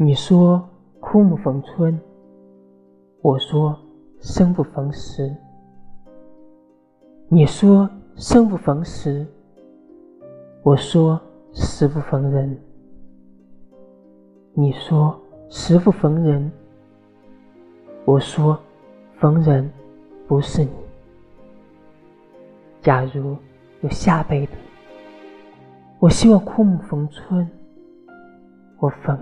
你说枯木逢春我说生不逢时。你说生不逢时我说死不逢人。你说时不逢人我说逢人不是你。假如有下辈子我希望枯木逢春我逢